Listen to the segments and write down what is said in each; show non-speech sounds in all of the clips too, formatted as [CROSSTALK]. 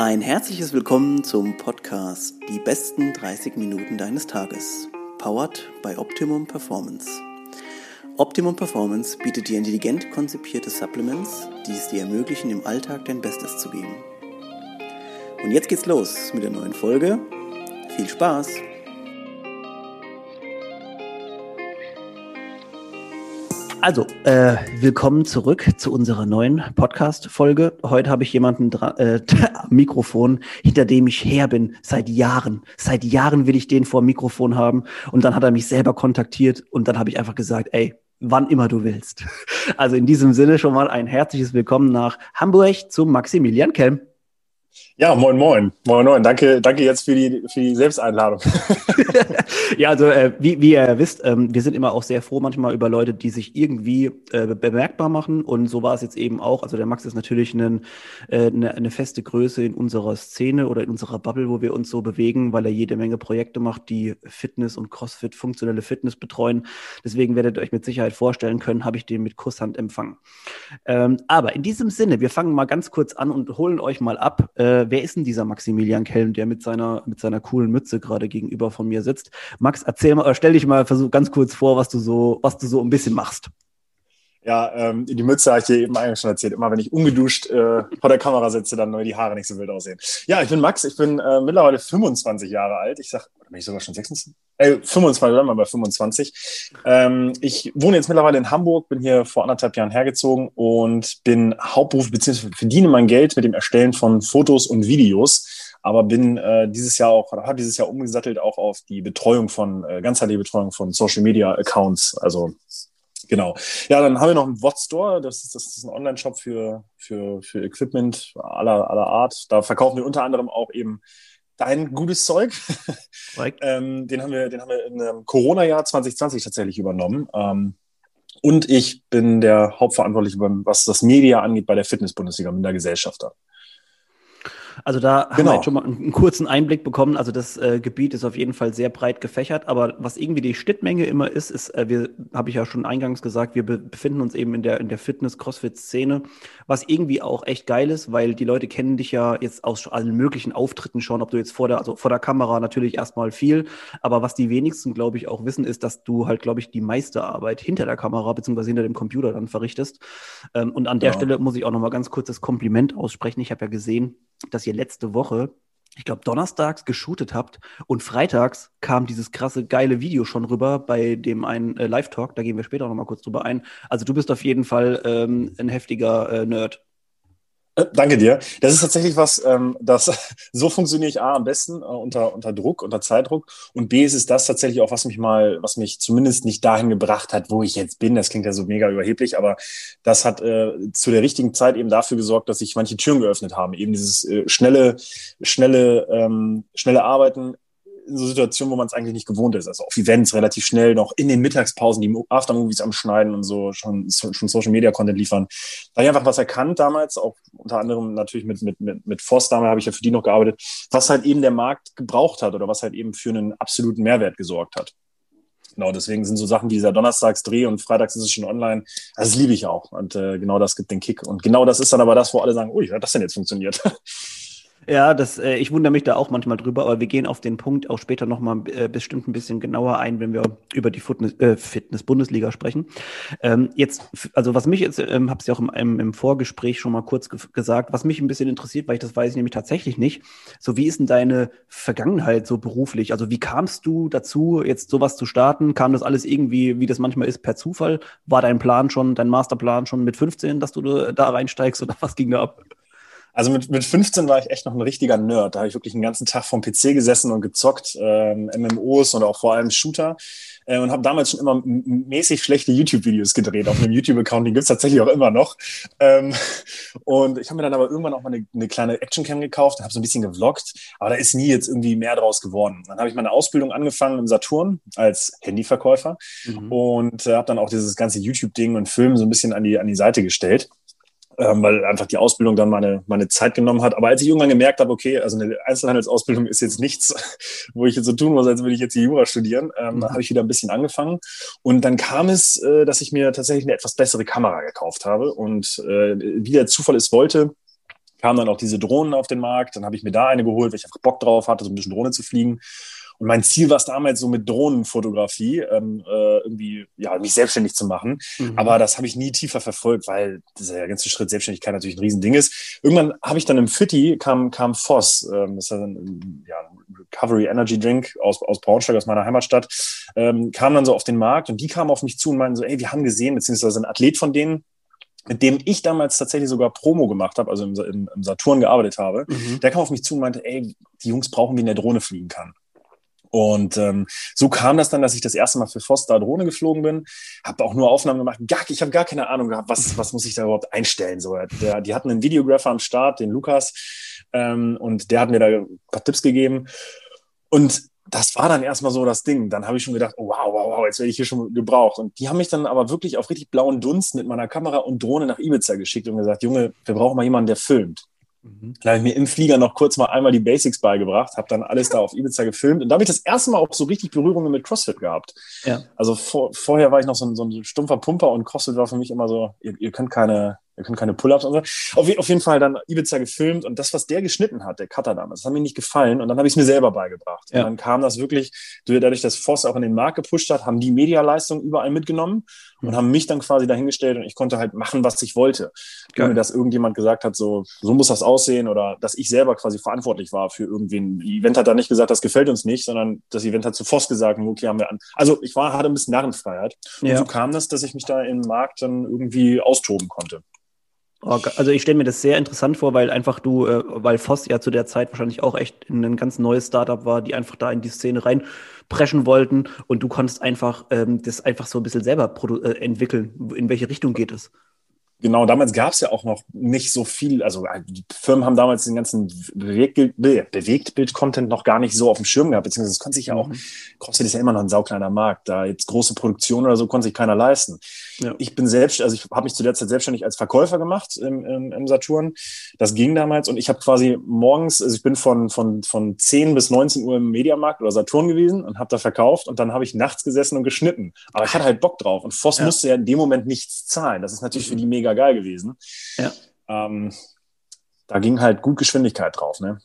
Ein herzliches Willkommen zum Podcast Die besten 30 Minuten deines Tages. Powered by Optimum Performance. Optimum Performance bietet dir intelligent konzipierte Supplements, die es dir ermöglichen, im Alltag dein Bestes zu geben. Und jetzt geht's los mit der neuen Folge. Viel Spaß! Also, äh, willkommen zurück zu unserer neuen Podcast-Folge. Heute habe ich jemanden äh, [LAUGHS] Mikrofon, hinter dem ich her bin, seit Jahren. Seit Jahren will ich den vor dem Mikrofon haben. Und dann hat er mich selber kontaktiert und dann habe ich einfach gesagt, ey, wann immer du willst. [LAUGHS] Also in diesem Sinne schon mal ein herzliches Willkommen nach Hamburg zu Maximilian Kelm. Ja, moin, moin. Moin, moin. Danke, danke jetzt für die, für die Selbsteinladung. [LAUGHS] ja, also äh, wie, wie ihr wisst, ähm, wir sind immer auch sehr froh manchmal über Leute, die sich irgendwie äh, bemerkbar machen. Und so war es jetzt eben auch. Also der Max ist natürlich ein, äh, eine, eine feste Größe in unserer Szene oder in unserer Bubble, wo wir uns so bewegen, weil er jede Menge Projekte macht, die Fitness und CrossFit, funktionelle Fitness betreuen. Deswegen werdet ihr euch mit Sicherheit vorstellen können, habe ich den mit Kusshand empfangen. Ähm, aber in diesem Sinne, wir fangen mal ganz kurz an und holen euch mal ab. Äh, wer ist denn dieser Maximilian Kelm, der mit seiner, mit seiner coolen Mütze gerade gegenüber von mir sitzt? Max, erzähl mal, stell dich mal versuch ganz kurz vor, was du so, was du so ein bisschen machst. Ja, ähm, die Mütze habe ich dir eben eigentlich schon erzählt. Immer wenn ich ungeduscht äh, vor der Kamera sitze, dann nur die Haare nicht so wild aussehen. Ja, ich bin Max, ich bin äh, mittlerweile 25 Jahre alt. Ich sag, oder bin ich sogar schon 26? Äh, 25, dann mal bei 25. Ähm, ich wohne jetzt mittlerweile in Hamburg, bin hier vor anderthalb Jahren hergezogen und bin Hauptberuf bzw. verdiene mein Geld mit dem Erstellen von Fotos und Videos aber bin äh, dieses Jahr auch, habe dieses Jahr umgesattelt auch auf die Betreuung von, äh, ganzheitliche Betreuung von Social Media Accounts, also Genau. Ja, dann haben wir noch einen Wot Store. Das ist, das ist ein Online-Shop für, für, für Equipment aller, aller Art. Da verkaufen wir unter anderem auch eben dein gutes Zeug. [LAUGHS] ähm, den haben wir, den haben wir im Corona-Jahr 2020 tatsächlich übernommen. Ähm, und ich bin der Hauptverantwortliche, was das Media angeht, bei der Fitness-Bundesliga, mit der Gesellschafter. Also da genau. haben wir genau. jetzt schon mal einen, kurzen Einblick bekommen. Also das äh, Gebiet ist auf jeden Fall sehr breit gefächert, aber was irgendwie die Schnittmenge immer ist, ist, äh, wir, habe ich ja schon eingangs gesagt, wir be befinden uns eben in der, in der Fitness-Crossfit-Szene, was irgendwie auch echt geil ist, weil die Leute kennen dich ja jetzt aus allen möglichen Auftritten schon, ob du jetzt vor der, also vor der Kamera natürlich erstmal viel, aber was die wenigsten, glaube ich, auch wissen, ist, dass du halt, glaube ich, die meiste Arbeit hinter der Kamera beziehungsweise hinter dem Computer dann verrichtest. Ähm, und an der ja. Stelle muss ich auch nochmal ganz kurz das Kompliment aussprechen. Ich habe ja gesehen, dass ihr letzte Woche, ich glaube, donnerstags geshootet habt und freitags kam dieses krasse, geile Video schon rüber bei dem einen äh, Live-Talk. Da gehen wir später noch mal kurz drüber ein. Also du bist auf jeden Fall ähm, ein heftiger äh, Nerd. Äh, danke dir. Das ist tatsächlich was, ähm, das [LAUGHS] so funktioniere ich A am besten äh, unter, unter Druck, unter Zeitdruck. Und B ist es das tatsächlich auch, was mich mal, was mich zumindest nicht dahin gebracht hat, wo ich jetzt bin. Das klingt ja so mega überheblich, aber das hat äh, zu der richtigen Zeit eben dafür gesorgt, dass sich manche Türen geöffnet haben. Eben dieses äh, schnelle, schnelle, ähm, schnelle Arbeiten in so Situationen, wo man es eigentlich nicht gewohnt ist. Also auf Events relativ schnell noch in den Mittagspausen die Aftermovies am Schneiden und so schon, schon Social Media Content liefern. Da habe ich einfach was erkannt damals, auch unter anderem natürlich mit, mit, mit, mit Voss, damals habe ich ja für die noch gearbeitet, was halt eben der Markt gebraucht hat oder was halt eben für einen absoluten Mehrwert gesorgt hat. Genau, deswegen sind so Sachen wie dieser Donnerstagsdreh und freitags ist es schon online. Das liebe ich auch. Und äh, genau das gibt den Kick. Und genau das ist dann aber das, wo alle sagen, ui, hat das denn jetzt funktioniert? [LAUGHS] Ja, das, äh, ich wundere mich da auch manchmal drüber, aber wir gehen auf den Punkt auch später nochmal äh, bestimmt ein bisschen genauer ein, wenn wir über die Fitness, äh, Fitness-Bundesliga sprechen. Ähm, jetzt, also was mich jetzt, ähm, habe es ja auch im, im, im, Vorgespräch schon mal kurz ge gesagt, was mich ein bisschen interessiert, weil ich das weiß ich nämlich tatsächlich nicht, so wie ist denn deine Vergangenheit so beruflich? Also wie kamst du dazu, jetzt sowas zu starten? Kam das alles irgendwie, wie das manchmal ist, per Zufall? War dein Plan schon, dein Masterplan schon mit 15, dass du da reinsteigst oder was ging da ab? Also mit, mit 15 war ich echt noch ein richtiger Nerd. Da habe ich wirklich einen ganzen Tag vom PC gesessen und gezockt, ähm, MMOs und auch vor allem Shooter. Äh, und habe damals schon immer mäßig schlechte YouTube-Videos gedreht auf einem [LAUGHS] YouTube-Account, den gibt's tatsächlich auch immer noch. Ähm, und ich habe mir dann aber irgendwann auch mal eine, eine kleine Actioncam gekauft und habe so ein bisschen gevloggt, aber da ist nie jetzt irgendwie mehr draus geworden. Dann habe ich meine Ausbildung angefangen im Saturn als Handyverkäufer mhm. und äh, habe dann auch dieses ganze YouTube-Ding und Filmen so ein bisschen an die, an die Seite gestellt ähm, weil einfach die Ausbildung dann meine, meine Zeit genommen hat. Aber als ich irgendwann gemerkt habe, okay, also eine Einzelhandelsausbildung ist jetzt nichts, [LAUGHS] wo ich jetzt so tun muss, als würde ich jetzt die Jura studieren, ähm, mhm. habe ich wieder ein bisschen angefangen. Und dann kam es, äh, dass ich mir tatsächlich eine etwas bessere Kamera gekauft habe. Und äh, wie der Zufall es wollte, kamen dann auch diese Drohnen auf den Markt. Dann habe ich mir da eine geholt, weil ich einfach Bock drauf hatte, so ein bisschen Drohne zu fliegen. Und mein Ziel war es damals so mit Drohnenfotografie ähm, äh, irgendwie ja mich selbstständig zu machen. Mhm. Aber das habe ich nie tiefer verfolgt, weil dieser ganze Schritt Selbstständigkeit natürlich ein Riesending ist. Irgendwann habe ich dann im Fitti kam kam Voss, ähm, das ist ein, ja, Recovery Energy Drink aus aus Braunschweig aus meiner Heimatstadt, ähm, kam dann so auf den Markt und die kamen auf mich zu und meinten so, ey, wir haben gesehen, beziehungsweise ein Athlet von denen mit dem ich damals tatsächlich sogar Promo gemacht habe, also im, im, im Saturn gearbeitet habe, mhm. der kam auf mich zu und meinte, ey, die Jungs brauchen, wie in der Drohne fliegen kann. Und ähm, so kam das dann, dass ich das erste Mal für Foster Drohne geflogen bin. Habe auch nur Aufnahmen gemacht. Gar, ich habe gar keine Ahnung gehabt, was, was muss ich da überhaupt einstellen. So, der, die hatten einen Videographer am Start, den Lukas, ähm, und der hat mir da ein paar Tipps gegeben. Und das war dann erstmal so das Ding. Dann habe ich schon gedacht, oh, wow, wow, wow, jetzt werde ich hier schon gebraucht. Und die haben mich dann aber wirklich auf richtig blauen Dunst mit meiner Kamera und Drohne nach Ibiza geschickt und gesagt, Junge, wir brauchen mal jemanden, der filmt. Mhm. Dann habe ich mir im Flieger noch kurz mal einmal die Basics beigebracht, habe dann alles da auf Ibiza gefilmt und da habe ich das erste Mal auch so richtig Berührungen mit CrossFit gehabt. Ja. Also vor, vorher war ich noch so ein, so ein stumpfer Pumper und CrossFit war für mich immer so, ihr, ihr könnt keine, wir können keine Pull-ups und so. Auf, auf, jeden Fall dann Ibiza gefilmt und das, was der geschnitten hat, der Cutter damals, das hat mir nicht gefallen und dann habe ich es mir selber beigebracht. Ja. Und dann kam das wirklich, dadurch, dass Voss auch in den Markt gepusht hat, haben die Medialeistung überall mitgenommen und haben mich dann quasi dahingestellt und ich konnte halt machen, was ich wollte. Geil. Ohne dass irgendjemand gesagt hat, so, so muss das aussehen oder dass ich selber quasi verantwortlich war für irgendwen. Die Event hat dann nicht gesagt, das gefällt uns nicht, sondern das Event hat zu Voss gesagt, okay, haben wir an. Also ich war, hatte ein bisschen Narrenfreiheit. Und ja. so kam das, dass ich mich da im Markt dann irgendwie austoben konnte. Oh, also ich stelle mir das sehr interessant vor, weil einfach du, äh, weil Voss ja zu der Zeit wahrscheinlich auch echt ein ganz neues Startup war, die einfach da in die Szene reinpreschen wollten und du konntest einfach ähm, das einfach so ein bisschen selber äh, entwickeln. In welche Richtung geht es? Genau, damals gab es ja auch noch nicht so viel, also äh, die Firmen haben damals den ganzen Bewegtbild-Content noch gar nicht so auf dem Schirm gehabt, beziehungsweise es konnte sich ja auch, mhm. CrossFit ist ja immer noch ein saukleiner Markt, da jetzt große Produktion oder so konnte sich keiner leisten. Ja. Ich bin selbst, also ich habe mich zu der Zeit selbstständig als Verkäufer gemacht im, im, im Saturn. Das ging damals und ich habe quasi morgens, also ich bin von, von, von 10 bis 19 Uhr im Mediamarkt oder Saturn gewesen und habe da verkauft und dann habe ich nachts gesessen und geschnitten. Aber ich hatte halt Bock drauf und Voss ja. musste ja in dem Moment nichts zahlen. Das ist natürlich für die mega geil gewesen. Ja. Ähm, da ging halt gut Geschwindigkeit drauf, ne?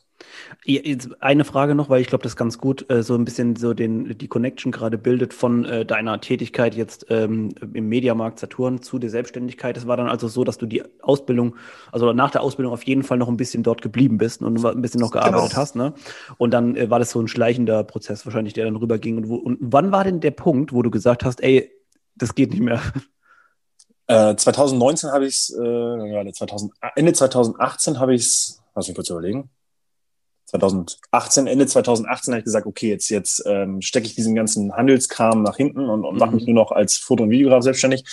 Jetzt eine Frage noch, weil ich glaube, das ganz gut äh, so ein bisschen so den, die Connection gerade bildet von äh, deiner Tätigkeit jetzt ähm, im Mediamarkt Saturn zu der Selbstständigkeit. Es war dann also so, dass du die Ausbildung, also nach der Ausbildung auf jeden Fall noch ein bisschen dort geblieben bist und ein bisschen noch gearbeitet genau. hast, ne? Und dann äh, war das so ein schleichender Prozess wahrscheinlich, der dann rüberging. Und, wo, und wann war denn der Punkt, wo du gesagt hast, ey, das geht nicht mehr? 2019 habe ich es, äh, Ende 2018 habe ich es, lass mich kurz überlegen. 2018, Ende 2018 habe ich gesagt, okay, jetzt, jetzt ähm, stecke ich diesen ganzen Handelskram nach hinten und, und mache mich mhm. nur noch als Foto- und Videograf selbstständig.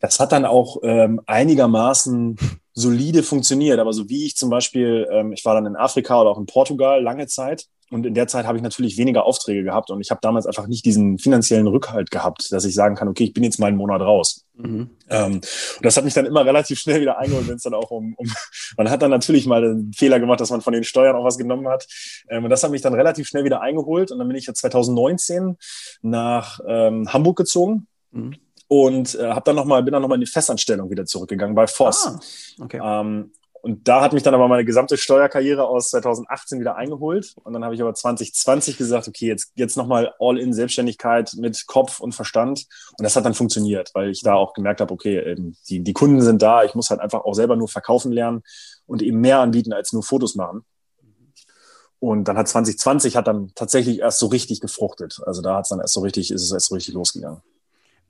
Das hat dann auch ähm, einigermaßen solide funktioniert, aber so wie ich zum Beispiel, ähm, ich war dann in Afrika oder auch in Portugal lange Zeit und in der Zeit habe ich natürlich weniger Aufträge gehabt und ich habe damals einfach nicht diesen finanziellen Rückhalt gehabt, dass ich sagen kann, okay, ich bin jetzt mal einen Monat raus. Mhm. Ähm, und das hat mich dann immer relativ schnell wieder eingeholt, wenn es dann auch um, um, man hat dann natürlich mal den Fehler gemacht, dass man von den Steuern auch was genommen hat. Ähm, und das hat mich dann relativ schnell wieder eingeholt und dann bin ich ja 2019 nach ähm, Hamburg gezogen. Mhm und äh, habe dann noch mal bin dann noch mal in die Festanstellung wieder zurückgegangen bei Voss. Ah, okay. Ähm, und da hat mich dann aber meine gesamte Steuerkarriere aus 2018 wieder eingeholt. Und dann habe ich aber 2020 gesagt, okay, jetzt, jetzt nochmal All-in Selbstständigkeit mit Kopf und Verstand. Und das hat dann funktioniert, weil ich da auch gemerkt habe, okay, ähm, die, die Kunden sind da. Ich muss halt einfach auch selber nur verkaufen lernen und eben mehr anbieten als nur Fotos machen. Und dann hat 2020 hat dann tatsächlich erst so richtig gefruchtet. Also da hat es dann erst so richtig, ist es erst so richtig losgegangen.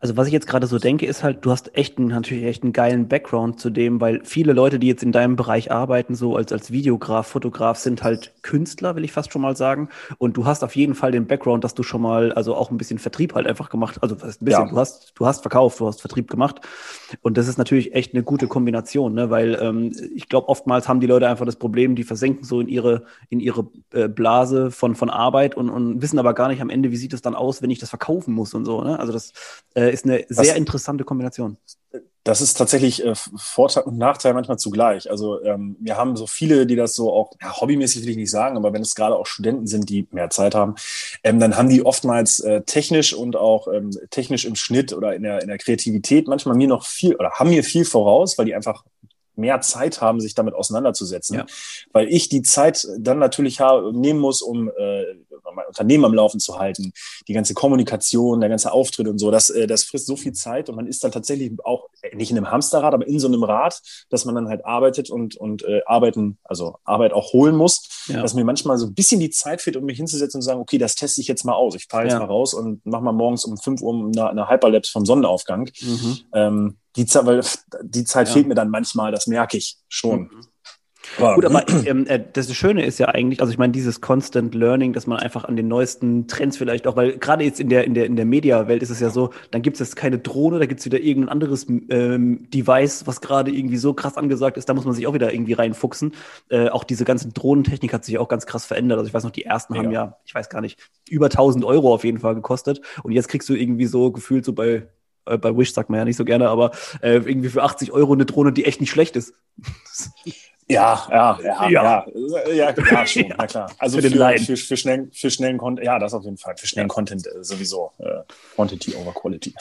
Also was ich jetzt gerade so denke, ist halt, du hast echt einen, natürlich echt einen geilen Background zu dem, weil viele Leute, die jetzt in deinem Bereich arbeiten, so als, als Videograf, Fotograf, sind halt Künstler, will ich fast schon mal sagen. Und du hast auf jeden Fall den Background, dass du schon mal, also auch ein bisschen Vertrieb halt einfach gemacht, also ein bisschen, ja. du hast, du hast verkauft, du hast Vertrieb gemacht. Und das ist natürlich echt eine gute Kombination, ne? weil ähm, ich glaube, oftmals haben die Leute einfach das Problem, die versenken so in ihre, in ihre äh, Blase von, von Arbeit und, und wissen aber gar nicht am Ende, wie sieht es dann aus, wenn ich das verkaufen muss und so. Ne? Also das äh, ist eine sehr das, interessante Kombination. Das ist tatsächlich äh, Vorteil und Nachteil manchmal zugleich. Also ähm, wir haben so viele, die das so auch ja, hobbymäßig will ich nicht sagen, aber wenn es gerade auch Studenten sind, die mehr Zeit haben, ähm, dann haben die oftmals äh, technisch und auch ähm, technisch im Schnitt oder in der, in der Kreativität manchmal mir noch viel oder haben mir viel voraus, weil die einfach mehr Zeit haben, sich damit auseinanderzusetzen, ja. weil ich die Zeit dann natürlich habe, nehmen muss, um äh, mein Unternehmen am Laufen zu halten, die ganze Kommunikation, der ganze Auftritt und so, das, äh, das frisst so viel Zeit und man ist dann tatsächlich auch äh, nicht in einem Hamsterrad, aber in so einem Rad, dass man dann halt arbeitet und, und äh, arbeiten, also Arbeit auch holen muss, ja. dass mir manchmal so ein bisschen die Zeit fehlt, um mich hinzusetzen und zu sagen, okay, das teste ich jetzt mal aus. Ich fahre jetzt ja. mal raus und mache mal morgens um 5 Uhr eine, eine Hyperlapse vom Sonnenaufgang. Mhm. Ähm, die, weil die Zeit ja. fehlt mir dann manchmal, das merke ich schon. Mhm. Aber, Gut, aber [CLEARS THROAT] ähm, äh, das Schöne ist ja eigentlich, also ich meine, dieses Constant Learning, dass man einfach an den neuesten Trends vielleicht auch, weil gerade jetzt in der, in der, in der Media-Welt ist es ja so, dann gibt es jetzt keine Drohne, da gibt es wieder irgendein anderes ähm, Device, was gerade irgendwie so krass angesagt ist, da muss man sich auch wieder irgendwie reinfuchsen. Äh, auch diese ganze Drohnentechnik hat sich auch ganz krass verändert. Also ich weiß noch, die ersten ja. haben ja, ich weiß gar nicht, über 1000 Euro auf jeden Fall gekostet. Und jetzt kriegst du irgendwie so gefühlt so bei äh, bei Wish sagt man ja nicht so gerne, aber äh, irgendwie für 80 Euro eine Drohne, die echt nicht schlecht ist. [LAUGHS] Ja, ja, ja, [LAUGHS] ja, ja, ja, schon, [LAUGHS] ja. na klar. Also für, für, für, für, schnellen, für schnellen Content, ja, das auf jeden Fall. Für schnellen ja. Content äh, sowieso. Äh, Quantity over Quality.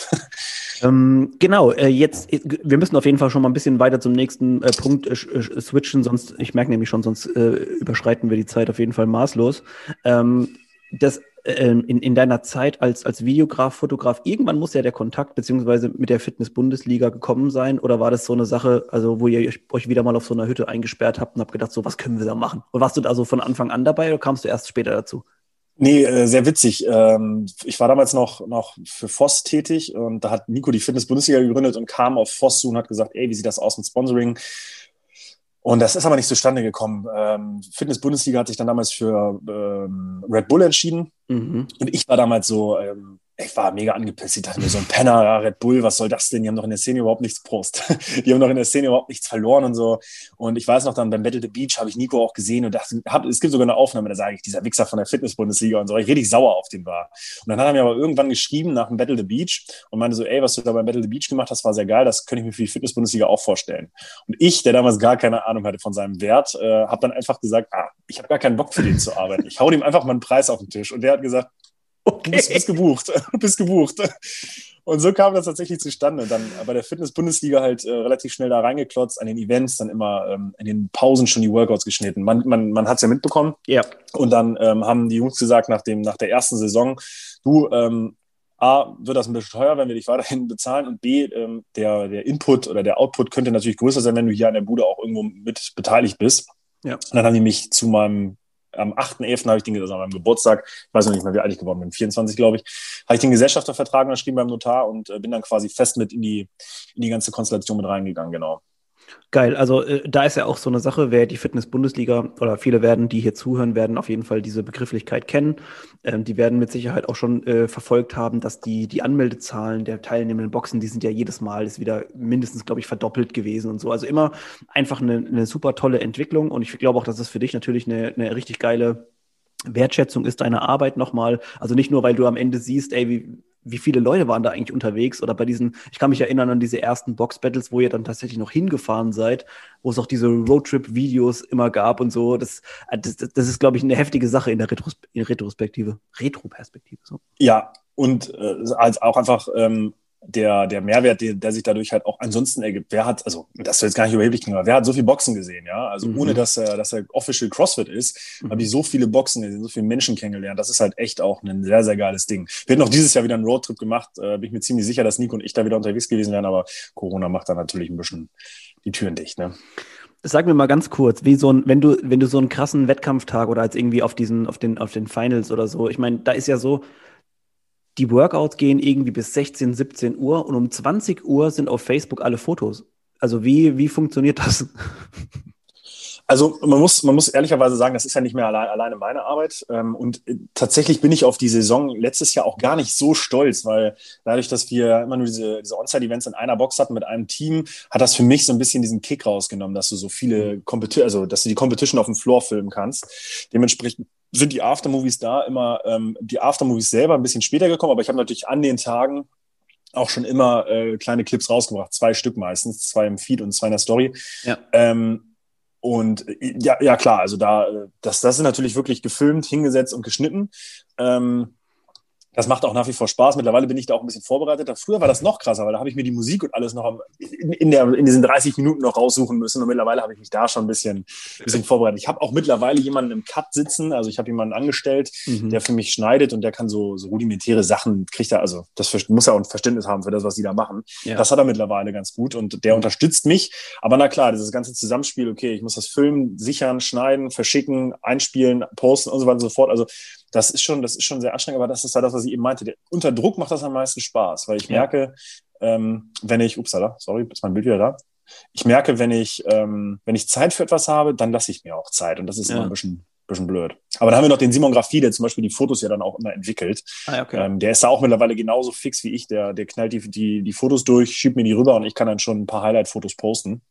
Ähm, genau, äh, jetzt, äh, wir müssen auf jeden Fall schon mal ein bisschen weiter zum nächsten äh, Punkt äh, switchen, sonst, ich merke nämlich schon, sonst überschreiten wir die Zeit auf jeden Fall maßlos. Ähm, das ähm, in, in deiner Zeit als, als Videograf, Fotograf, irgendwann muss ja der Kontakt beziehungsweise mit der Fitness-Bundesliga gekommen sein? Oder war das so eine Sache, also wo ihr euch wieder mal auf so einer Hütte eingesperrt habt und habt gedacht, so was können wir da machen? Und warst du da so von Anfang an dabei oder kamst du erst später dazu? Nee, äh, sehr witzig. Ähm, ich war damals noch, noch für Voss tätig und da hat Nico die Fitness-Bundesliga gegründet und kam auf Voss zu und hat gesagt, ey, wie sieht das aus mit Sponsoring? Und das ist aber nicht zustande gekommen. Ähm, Fitness-Bundesliga hat sich dann damals für ähm, Red Bull entschieden. Mhm. Und ich war damals so, ähm, ich war mega angepisst. Ich dachte mir, so ein Penner, ja, Red Bull, was soll das denn? Die haben doch in der Szene überhaupt nichts Prost. [LAUGHS] die haben doch in der Szene überhaupt nichts verloren und so. Und ich weiß noch, dann beim Battle the Beach habe ich Nico auch gesehen und dachte, hab, es gibt sogar eine Aufnahme, da sage ich, dieser Wichser von der Fitness-Bundesliga und so, ich richtig sauer auf den war. Und dann hat er mir aber irgendwann geschrieben nach dem Battle the Beach und meinte so, ey, was du da beim Battle the Beach gemacht hast, war sehr geil, das könnte ich mir für die Fitness-Bundesliga auch vorstellen. Und ich, der damals gar keine Ahnung hatte von seinem Wert, äh, habe dann einfach gesagt, ah, ich habe gar keinen Bock für den zu arbeiten. Ich hau ihm einfach mal einen Preis auf den Tisch. Und der hat gesagt, Okay. Du bist, bist gebucht. Du bist gebucht. Und so kam das tatsächlich zustande. Dann bei der Fitness-Bundesliga halt äh, relativ schnell da reingeklotzt, an den Events, dann immer ähm, in den Pausen schon die Workouts geschnitten. Man, man, man hat es ja mitbekommen. Ja. Und dann ähm, haben die Jungs gesagt, nach, dem, nach der ersten Saison, du, ähm, A, wird das ein bisschen teuer, wenn wir dich weiterhin bezahlen und B, ähm, der, der Input oder der Output könnte natürlich größer sein, wenn du hier an der Bude auch irgendwo mit beteiligt bist. Ja. Und dann haben die mich zu meinem am 8.11. habe ich den, also an meinem Geburtstag, ich weiß noch nicht mehr, wie alt ich geworden bin, 24, glaube ich, habe ich den Gesellschaftervertrag unterschrieben beim Notar und äh, bin dann quasi fest mit in die, in die ganze Konstellation mit reingegangen, genau. Geil, also äh, da ist ja auch so eine Sache, wer die Fitness-Bundesliga oder viele werden, die hier zuhören, werden auf jeden Fall diese Begrifflichkeit kennen. Ähm, die werden mit Sicherheit auch schon äh, verfolgt haben, dass die, die Anmeldezahlen der teilnehmenden Boxen, die sind ja jedes Mal ist wieder mindestens, glaube ich, verdoppelt gewesen und so. Also immer einfach eine, eine super tolle Entwicklung und ich glaube auch, dass das für dich natürlich eine, eine richtig geile Wertschätzung ist deiner Arbeit nochmal. Also nicht nur, weil du am Ende siehst, ey, wie, wie viele Leute waren da eigentlich unterwegs oder bei diesen, ich kann mich erinnern an diese ersten Box-Battles, wo ihr dann tatsächlich noch hingefahren seid, wo es auch diese Roadtrip-Videos immer gab und so. Das, äh, das, das ist, glaube ich, eine heftige Sache in der Retros in Retrospektive, Retro-Perspektive. So. Ja, und äh, als auch einfach ähm, der, der Mehrwert, der, der sich dadurch halt auch ansonsten ergibt. Wer hat, also das soll jetzt gar nicht überheblich klingen, aber wer hat so viel Boxen gesehen, ja? Also mhm. ohne dass er, dass er Official CrossFit ist, mhm. habe ich so viele Boxen gesehen, so viele Menschen kennengelernt. Das ist halt echt auch ein sehr, sehr geiles Ding. Wir hätten auch dieses Jahr wieder einen Roadtrip gemacht, äh, bin ich mir ziemlich sicher, dass Nico und ich da wieder unterwegs gewesen wären, aber Corona macht da natürlich ein bisschen die Türen dicht, ne? Sag mir mal ganz kurz, wie so ein, wenn du, wenn du so einen krassen Wettkampftag oder als irgendwie auf diesen, auf den, auf den Finals oder so, ich meine, da ist ja so, die Workouts gehen irgendwie bis 16, 17 Uhr und um 20 Uhr sind auf Facebook alle Fotos. Also wie, wie funktioniert das? Also man muss, man muss ehrlicherweise sagen, das ist ja nicht mehr allein, alleine meine Arbeit. Ähm, und äh, tatsächlich bin ich auf die Saison letztes Jahr auch gar nicht so stolz, weil dadurch, dass wir immer nur diese, diese On-Site-Events in einer Box hatten mit einem Team, hat das für mich so ein bisschen diesen Kick rausgenommen, dass du so viele Competition, also dass du die Competition auf dem Floor filmen kannst. Dementsprechend sind die Aftermovies da immer, ähm, die Aftermovies selber ein bisschen später gekommen, aber ich habe natürlich an den Tagen auch schon immer äh, kleine Clips rausgebracht, zwei Stück meistens, zwei im Feed und zwei in der Story. Ja. Ähm, und äh, ja, ja klar, also da, das, das ist natürlich wirklich gefilmt, hingesetzt und geschnitten. Ähm, das macht auch nach wie vor Spaß. Mittlerweile bin ich da auch ein bisschen vorbereitet. Früher war das noch krasser, weil da habe ich mir die Musik und alles noch in, in, der, in diesen 30 Minuten noch raussuchen müssen. Und mittlerweile habe ich mich da schon ein bisschen, bisschen vorbereitet. Ich habe auch mittlerweile jemanden im Cut sitzen. Also ich habe jemanden angestellt, mhm. der für mich schneidet und der kann so, so rudimentäre Sachen, kriegt er, also das muss er auch ein Verständnis haben für das, was sie da machen. Ja. Das hat er mittlerweile ganz gut und der unterstützt mich. Aber na klar, dieses ganze Zusammenspiel, okay, ich muss das filmen, sichern, schneiden, verschicken, einspielen, posten und so weiter und so fort. Also das ist schon, das ist schon sehr anstrengend, aber das ist halt das, was ich eben meinte. Der, unter Druck macht das am meisten Spaß, weil ich merke, ähm, wenn ich, upsala, sorry, ist mein Bild wieder da. Ich merke, wenn ich, ähm, wenn ich Zeit für etwas habe, dann lasse ich mir auch Zeit. Und das ist ja. immer ein bisschen, bisschen blöd. Aber dann haben wir noch den Simon Graffie, der zum Beispiel die Fotos ja dann auch immer entwickelt. Ah, okay. ähm, der ist da auch mittlerweile genauso fix wie ich. Der, der knallt die, die, die Fotos durch, schiebt mir die rüber und ich kann dann schon ein paar Highlight-Fotos posten.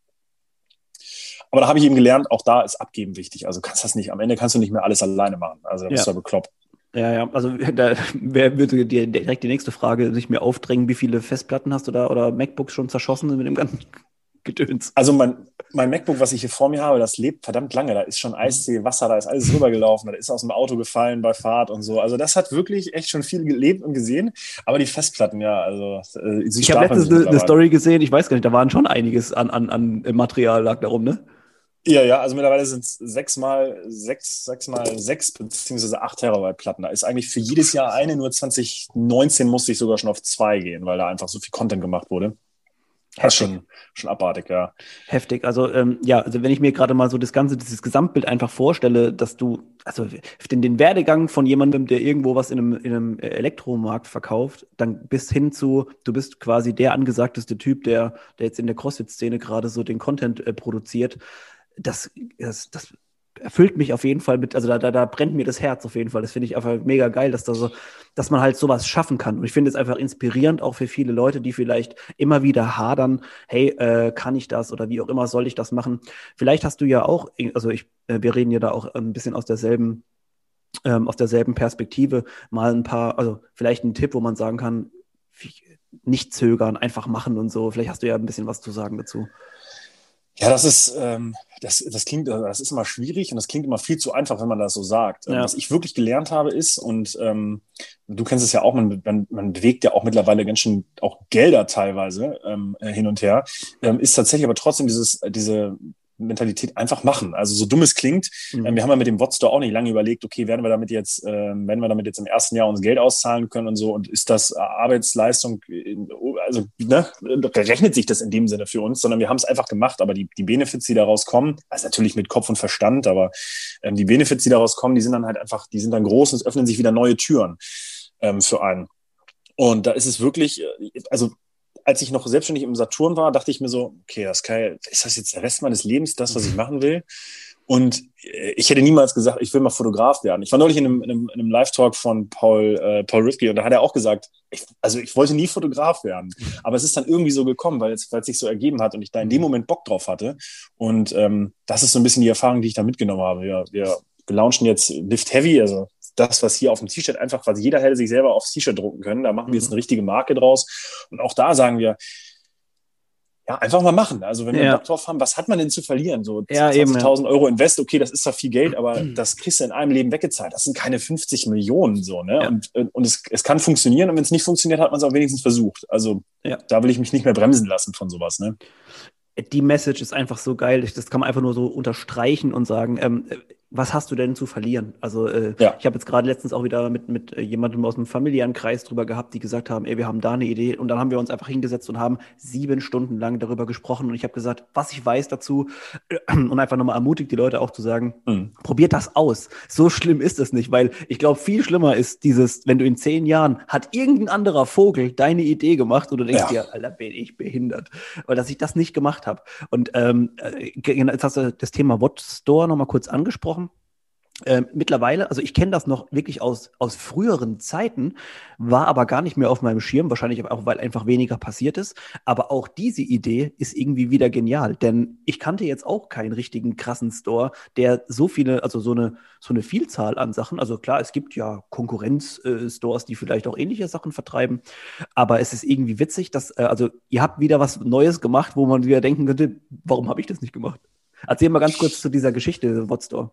Aber da habe ich eben gelernt, auch da ist Abgeben wichtig. Also kannst das nicht, am Ende kannst du nicht mehr alles alleine machen. Also das ja. ist ja bekloppt. Ja, ja, also [LAUGHS] da würde dir direkt die nächste Frage sich mir aufdrängen, wie viele Festplatten hast du da oder MacBooks schon zerschossen mit dem ganzen [LAUGHS] Gedöns? Also mein, mein MacBook, was ich hier vor mir habe, das lebt verdammt lange. Da ist schon Eistee, Wasser, da ist alles rübergelaufen, da ist aus dem Auto gefallen bei Fahrt und so. Also das hat wirklich echt schon viel gelebt und gesehen. Aber die Festplatten, ja, also äh, sie Ich habe letztens eine, eine Story gesehen, ich weiß gar nicht, da waren schon einiges an, an, an Material lag darum, ne? Ja, ja, also mittlerweile sind es sechs mal sechs, sechs mal sechs beziehungsweise acht Terabyte Platten. Da ist eigentlich für jedes Jahr eine, nur 2019 musste ich sogar schon auf zwei gehen, weil da einfach so viel Content gemacht wurde. Das ist schon, schon abartig, ja. Heftig. Also, ähm, ja, also wenn ich mir gerade mal so das ganze, dieses Gesamtbild einfach vorstelle, dass du, also den, den Werdegang von jemandem, der irgendwo was in einem, in einem Elektromarkt verkauft, dann bis hin zu, du bist quasi der angesagteste Typ, der, der jetzt in der CrossFit-Szene gerade so den Content äh, produziert das, das, das erfüllt mich auf jeden Fall mit, also da, da, da brennt mir das Herz auf jeden Fall. Das finde ich einfach mega geil, dass da so, dass man halt sowas schaffen kann. Und ich finde es einfach inspirierend auch für viele Leute, die vielleicht immer wieder hadern, hey, äh, kann ich das oder wie auch immer soll ich das machen? Vielleicht hast du ja auch, also ich, äh, wir reden ja da auch ein bisschen aus derselben, ähm, aus derselben Perspektive, mal ein paar, also vielleicht ein Tipp, wo man sagen kann, nicht zögern, einfach machen und so. Vielleicht hast du ja ein bisschen was zu sagen dazu. Ja, das ist, ähm, das, das klingt, das ist immer schwierig und das klingt immer viel zu einfach, wenn man das so sagt. Ja. Was ich wirklich gelernt habe ist, und ähm, du kennst es ja auch, man, man, man bewegt ja auch mittlerweile ganz schön auch Gelder teilweise ähm, hin und her, ähm, ist tatsächlich aber trotzdem dieses, diese Mentalität einfach machen. Also so dumm es klingt, mhm. ähm, wir haben ja mit dem Wotstore auch nicht lange überlegt, okay, werden wir damit jetzt, äh, werden wir damit jetzt im ersten Jahr uns Geld auszahlen können und so und ist das Arbeitsleistung, in, also ne, rechnet sich das in dem Sinne für uns, sondern wir haben es einfach gemacht, aber die, die Benefits, die daraus kommen, also natürlich mit Kopf und Verstand, aber ähm, die Benefits, die daraus kommen, die sind dann halt einfach, die sind dann groß und es öffnen sich wieder neue Türen ähm, für einen. Und da ist es wirklich, äh, also als ich noch selbstständig im Saturn war, dachte ich mir so, okay, das kann, ist das jetzt der Rest meines Lebens, das, was ich machen will? Und äh, ich hätte niemals gesagt, ich will mal Fotograf werden. Ich war neulich in einem, in einem, in einem Live-Talk von Paul, äh, Paul Rifke und da hat er auch gesagt, ich, also ich wollte nie Fotograf werden. Aber es ist dann irgendwie so gekommen, weil es, weil es sich so ergeben hat und ich da in dem Moment Bock drauf hatte. Und ähm, das ist so ein bisschen die Erfahrung, die ich da mitgenommen habe. Wir, wir, wir launchen jetzt Lift Heavy, also das, was hier auf dem T-Shirt einfach, was jeder hätte sich selber aufs T-Shirt drucken können. Da machen wir jetzt mhm. eine richtige Marke draus. Und auch da sagen wir, ja, einfach mal machen. Also wenn wir ja. Bock drauf haben, was hat man denn zu verlieren? So ja, 20.000 ja. Euro Invest, okay, das ist zwar viel Geld, aber mhm. das kriegst du in einem Leben weggezahlt. Das sind keine 50 Millionen so, ne? Ja. Und, und es, es kann funktionieren und wenn es nicht funktioniert, hat man es auch wenigstens versucht. Also da will ich mich nicht mehr bremsen lassen von sowas, ne? Die Message ist einfach so geil. Das kann man einfach nur so unterstreichen und sagen, ähm, was hast du denn zu verlieren? Also äh, ja. ich habe jetzt gerade letztens auch wieder mit, mit äh, jemandem aus dem familiären Kreis drüber gehabt, die gesagt haben, ey, wir haben da eine Idee. Und dann haben wir uns einfach hingesetzt und haben sieben Stunden lang darüber gesprochen. Und ich habe gesagt, was ich weiß dazu äh, und einfach nochmal ermutigt, die Leute auch zu sagen, mhm. probiert das aus. So schlimm ist es nicht, weil ich glaube, viel schlimmer ist dieses, wenn du in zehn Jahren hat irgendein anderer Vogel deine Idee gemacht und du denkst ja. dir, Alter, bin ich behindert. Weil dass ich das nicht gemacht habe. Und ähm, äh, jetzt hast du das Thema Watch Store nochmal kurz angesprochen äh, mittlerweile, also ich kenne das noch wirklich aus, aus früheren Zeiten, war aber gar nicht mehr auf meinem Schirm, wahrscheinlich auch, weil einfach weniger passiert ist. Aber auch diese Idee ist irgendwie wieder genial, denn ich kannte jetzt auch keinen richtigen krassen Store, der so viele, also so eine, so eine Vielzahl an Sachen, also klar, es gibt ja Konkurrenz-Stores, äh, die vielleicht auch ähnliche Sachen vertreiben, aber es ist irgendwie witzig, dass, äh, also ihr habt wieder was Neues gemacht, wo man wieder denken könnte, warum habe ich das nicht gemacht? Erzähl mal ganz kurz zu dieser Geschichte, Wotstore.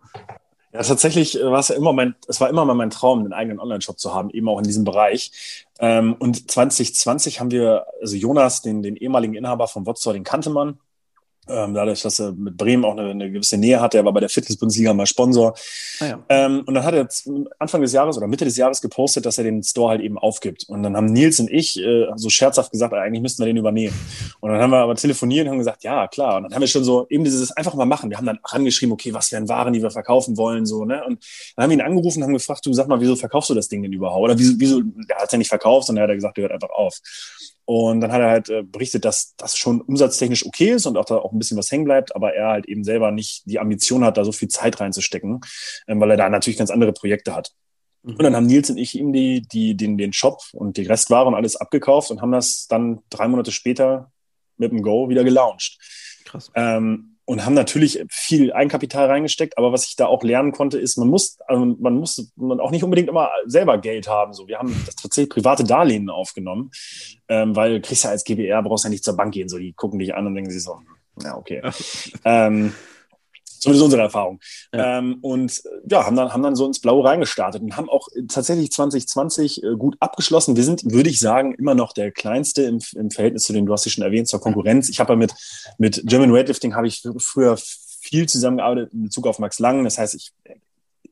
Ja, tatsächlich war es ja immer mein, es war immer mal mein Traum, einen eigenen Online-Shop zu haben, eben auch in diesem Bereich. Ähm, und 2020 haben wir, also Jonas, den, den ehemaligen Inhaber von Wotzor, den kannte man. Ähm, dadurch, dass er mit Bremen auch eine, eine gewisse Nähe hatte. Er war bei der Fitness-Bundesliga mal Sponsor. Ah, ja. ähm, und dann hat er Anfang des Jahres oder Mitte des Jahres gepostet, dass er den Store halt eben aufgibt. Und dann haben Nils und ich äh, so scherzhaft gesagt, eigentlich müssten wir den übernehmen. Und dann haben wir aber telefoniert und haben gesagt, ja, klar. Und dann haben wir schon so eben dieses einfach mal machen. Wir haben dann rangeschrieben, okay, was wären Waren, die wir verkaufen wollen, so, ne? Und dann haben wir ihn angerufen und haben gefragt, du sag mal, wieso verkaufst du das Ding denn überhaupt? Oder wieso, wieso, er hat ja nicht verkauft, sondern er hat gesagt, der hört einfach auf. Und dann hat er halt äh, berichtet, dass das schon umsatztechnisch okay ist und auch da auch ein bisschen was hängen bleibt, aber er halt eben selber nicht die Ambition hat, da so viel Zeit reinzustecken, ähm, weil er da natürlich ganz andere Projekte hat. Mhm. Und dann haben Nils und ich ihm die, die, den, den Shop und die Restware und alles abgekauft und haben das dann drei Monate später mit dem Go wieder gelauncht. Krass. Ähm, und haben natürlich viel Eigenkapital reingesteckt. Aber was ich da auch lernen konnte, ist, man muss, also man muss man auch nicht unbedingt immer selber Geld haben. So, wir haben tatsächlich private Darlehen aufgenommen, ähm, weil du kriegst ja als GBR brauchst ja nicht zur Bank gehen. So, die gucken dich an und denken sich so, ja okay. [LAUGHS] ähm, Zumindest unsere Erfahrung. Ja. Ähm, und ja, haben dann, haben dann so ins Blaue reingestartet und haben auch tatsächlich 2020 äh, gut abgeschlossen. Wir sind, würde ich sagen, immer noch der kleinste im, im Verhältnis zu den, du hast sie schon erwähnt, zur Konkurrenz. Ich habe ja mit, mit German Weightlifting habe ich früher viel zusammengearbeitet in Bezug auf Max Lang. Das heißt, ich,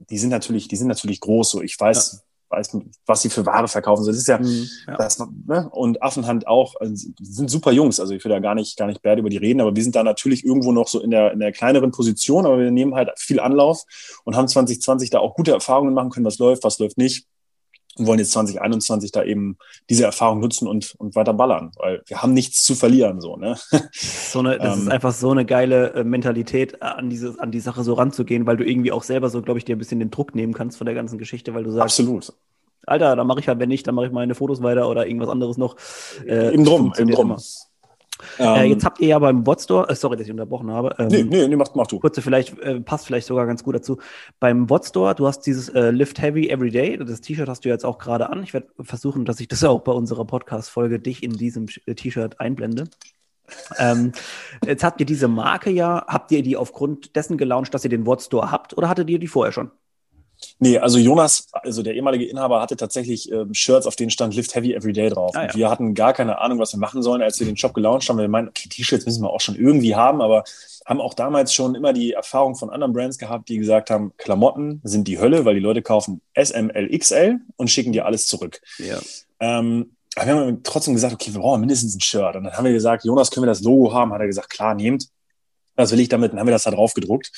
die sind natürlich, die sind natürlich groß. So, ich weiß, ja weiß, was sie für Ware verkaufen. So, das ist ja, mhm, ja. Das, ne? und Affenhand auch, also, sind super Jungs. Also ich will da gar nicht, gar nicht bad über die reden, aber wir sind da natürlich irgendwo noch so in der, in der kleineren Position, aber wir nehmen halt viel Anlauf und haben 2020 da auch gute Erfahrungen machen können, was läuft, was läuft nicht und wollen jetzt 2021 da eben diese Erfahrung nutzen und, und weiter ballern, weil wir haben nichts zu verlieren. So, ne? [LAUGHS] so eine, das ähm, ist einfach so eine geile äh, Mentalität, äh, an, diese, an die Sache so ranzugehen, weil du irgendwie auch selber so, glaube ich, dir ein bisschen den Druck nehmen kannst von der ganzen Geschichte, weil du sagst. Absolut. Alter, dann mache ich halt, wenn nicht, dann mache ich meine Fotos weiter oder irgendwas anderes noch. Äh, eben drum, eben drum. Immer. Äh, jetzt habt ihr ja beim Wotstore, äh, sorry, dass ich unterbrochen habe. Ähm, nee, nee, nee, mach, mach du. Kurze, vielleicht, äh, passt vielleicht sogar ganz gut dazu. Beim Wotstore, du hast dieses äh, Lift Heavy Every Day, das T-Shirt hast du jetzt auch gerade an. Ich werde versuchen, dass ich das auch bei unserer Podcast-Folge dich in diesem äh, T-Shirt einblende. ähm, jetzt habt ihr diese Marke ja, habt ihr die aufgrund dessen gelauncht, dass ihr den Wotstore habt oder hattet ihr die vorher schon? Nee, also Jonas, also der ehemalige Inhaber, hatte tatsächlich ähm, Shirts, auf denen stand Lift Heavy Every Day drauf. Ah, ja. wir hatten gar keine Ahnung, was wir machen sollen, als wir den Shop gelauncht haben. Wir meinten, okay, T-Shirts müssen wir auch schon irgendwie haben, aber haben auch damals schon immer die Erfahrung von anderen Brands gehabt, die gesagt haben, Klamotten sind die Hölle, weil die Leute kaufen SML, XL und schicken dir alles zurück. Ja. Ähm, aber wir haben trotzdem gesagt, okay, wir brauchen mindestens ein Shirt. Und dann haben wir gesagt, Jonas, können wir das Logo haben? Hat er gesagt, klar, nehmt. Was will ich damit? Dann haben wir das da drauf gedruckt.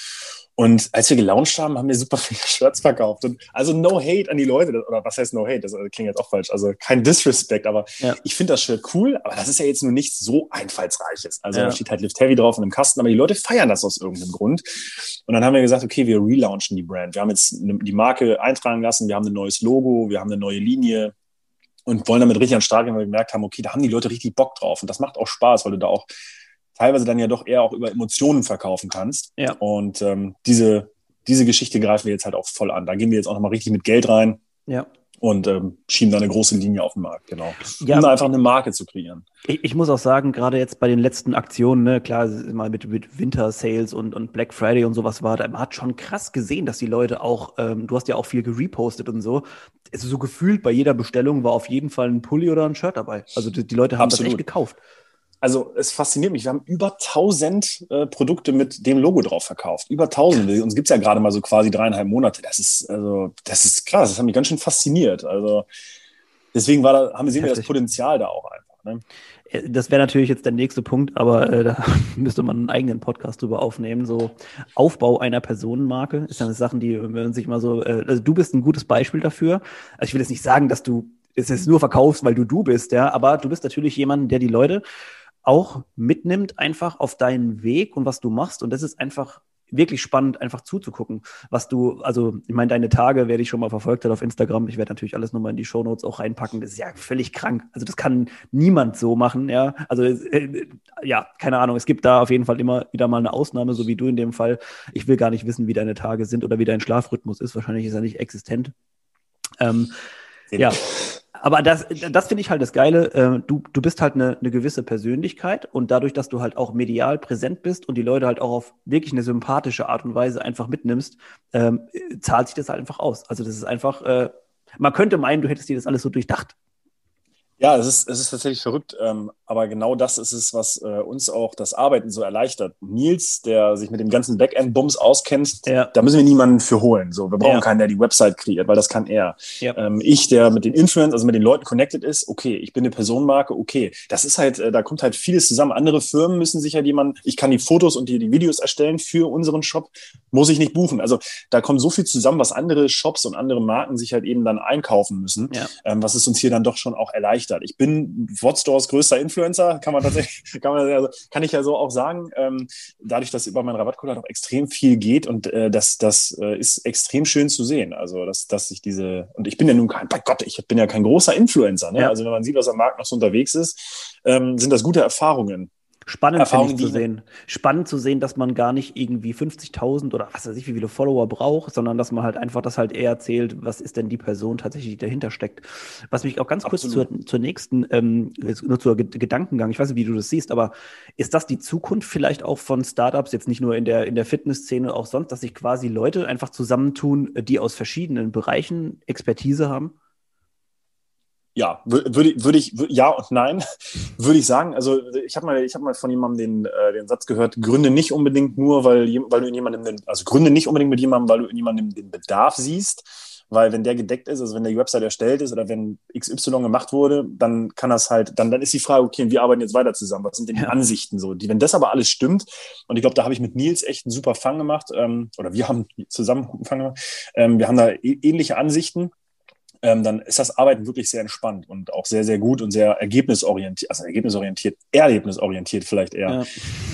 Und als wir gelauncht haben, haben wir super viele [LAUGHS] Shirts verkauft. Und also no hate an die Leute, oder was heißt no hate? Das klingt jetzt auch falsch. Also kein Disrespect, aber ja. ich finde das Shirt cool, aber das ist ja jetzt nur nichts so einfallsreiches. Also ja. da steht halt Lift Heavy drauf in einem Kasten, aber die Leute feiern das aus irgendeinem Grund. Und dann haben wir gesagt, okay, wir relaunchen die Brand. Wir haben jetzt die Marke eintragen lassen, wir haben ein neues Logo, wir haben eine neue Linie, und wollen damit richtig an den Start gehen, weil wir gemerkt haben, okay, da haben die Leute richtig Bock drauf. Und das macht auch Spaß, weil du da auch teilweise dann ja doch eher auch über Emotionen verkaufen kannst. Ja. Und ähm, diese, diese Geschichte greifen wir jetzt halt auch voll an. Da gehen wir jetzt auch nochmal richtig mit Geld rein. Ja. Und ähm, schieben da eine große Linie auf den Markt, genau. Ja, um da einfach eine Marke zu kreieren. Ich, ich muss auch sagen, gerade jetzt bei den letzten Aktionen, ne, klar, mal mit, mit Winter Sales und, und Black Friday und sowas war, da, man hat schon krass gesehen, dass die Leute auch, ähm, du hast ja auch viel gerepostet und so. Also so gefühlt bei jeder Bestellung war auf jeden Fall ein Pulli oder ein Shirt dabei. Also die, die Leute haben Absolut. das echt gekauft also es fasziniert mich. Wir haben über 1000 äh, Produkte mit dem Logo drauf verkauft. Über 1000. Uns gibt's ja gerade mal so quasi dreieinhalb Monate. Das ist, also, das ist krass. Das hat mich ganz schön fasziniert. Also deswegen war da, haben wir sehen wir das Potenzial da auch einfach. Ne? Äh, das wäre natürlich jetzt der nächste Punkt, aber äh, da [LAUGHS] müsste man einen eigenen Podcast drüber aufnehmen. So Aufbau einer Personenmarke ist ja eine Sache, die, wenn man sich mal so, äh, also du bist ein gutes Beispiel dafür. Also ich will jetzt nicht sagen, dass du es jetzt nur verkaufst, weil du du bist, ja, aber du bist natürlich jemand, der die Leute auch mitnimmt, einfach auf deinen Weg und was du machst. Und das ist einfach wirklich spannend, einfach zuzugucken, was du, also ich meine, deine Tage werde ich schon mal verfolgt hat auf Instagram. Ich werde natürlich alles nochmal in die Shownotes auch reinpacken. Das ist ja völlig krank. Also das kann niemand so machen, ja. Also äh, ja, keine Ahnung. Es gibt da auf jeden Fall immer wieder mal eine Ausnahme, so wie du in dem Fall. Ich will gar nicht wissen, wie deine Tage sind oder wie dein Schlafrhythmus ist. Wahrscheinlich ist er nicht existent. Ähm, ja. Aber das, das finde ich halt das Geile. Äh, du, du bist halt eine, eine gewisse Persönlichkeit und dadurch, dass du halt auch medial präsent bist und die Leute halt auch auf wirklich eine sympathische Art und Weise einfach mitnimmst, ähm, zahlt sich das halt einfach aus. Also das ist einfach, äh, man könnte meinen, du hättest dir das alles so durchdacht. Ja, es ist, es ist tatsächlich verrückt, ähm, aber genau das ist es, was äh, uns auch das Arbeiten so erleichtert. Nils, der sich mit dem ganzen Backend-Bums auskennt, ja. da müssen wir niemanden für holen. So, wir brauchen ja. keinen, der die Website kreiert, weil das kann er. Ja. Ähm, ich, der mit den Influencern, also mit den Leuten connected ist, okay, ich bin eine Personenmarke, okay. Das ist halt, äh, da kommt halt vieles zusammen. Andere Firmen müssen sich halt jemanden, ich kann die Fotos und die, die Videos erstellen für unseren Shop, muss ich nicht buchen. Also da kommt so viel zusammen, was andere Shops und andere Marken sich halt eben dann einkaufen müssen, ähm, was es uns hier dann doch schon auch erleichtert. Ich bin Wordstores größter Influencer, kann man tatsächlich, [LAUGHS] kann, man, also, kann ich ja so auch sagen. Ähm, dadurch, dass über meinen Rabattcode halt auch extrem viel geht und äh, das, das äh, ist extrem schön zu sehen. Also, dass, dass ich diese, und ich bin ja nun kein, bei Gott, ich bin ja kein großer Influencer. Ne? Ja. Also, wenn man sieht, was am Markt noch so unterwegs ist, ähm, sind das gute Erfahrungen. Spannend finde ich zu sehen. Spannend zu sehen, dass man gar nicht irgendwie 50.000 oder was weiß ich, wie viele Follower braucht, sondern dass man halt einfach das halt eher erzählt, was ist denn die Person tatsächlich, die dahinter steckt. Was mich auch ganz Absolut. kurz zur, zur nächsten, ähm, nur zur Gedankengang, ich weiß nicht, wie du das siehst, aber ist das die Zukunft vielleicht auch von Startups, jetzt nicht nur in der, in der Fitnessszene, auch sonst, dass sich quasi Leute einfach zusammentun, die aus verschiedenen Bereichen Expertise haben? Ja, würde würde ich ja und nein, [LAUGHS] würde ich sagen. Also ich habe mal ich habe mal von jemandem den äh, den Satz gehört: Gründe nicht unbedingt nur, weil weil du in jemandem den, also Gründe nicht unbedingt mit jemandem, weil du in jemandem den Bedarf siehst. Weil wenn der gedeckt ist, also wenn der Website erstellt ist oder wenn XY gemacht wurde, dann kann das halt, dann, dann ist die Frage, okay, wir arbeiten jetzt weiter zusammen. Was sind denn die ja. Ansichten so? Die, wenn das aber alles stimmt, und ich glaube, da habe ich mit Nils echt einen super Fang gemacht, ähm, oder wir haben zusammen einen Fang gemacht, ähm, wir haben da e ähnliche Ansichten ähm, dann ist das Arbeiten wirklich sehr entspannt und auch sehr, sehr gut und sehr ergebnisorientiert, also ergebnisorientiert, erlebnisorientiert vielleicht eher. Ja.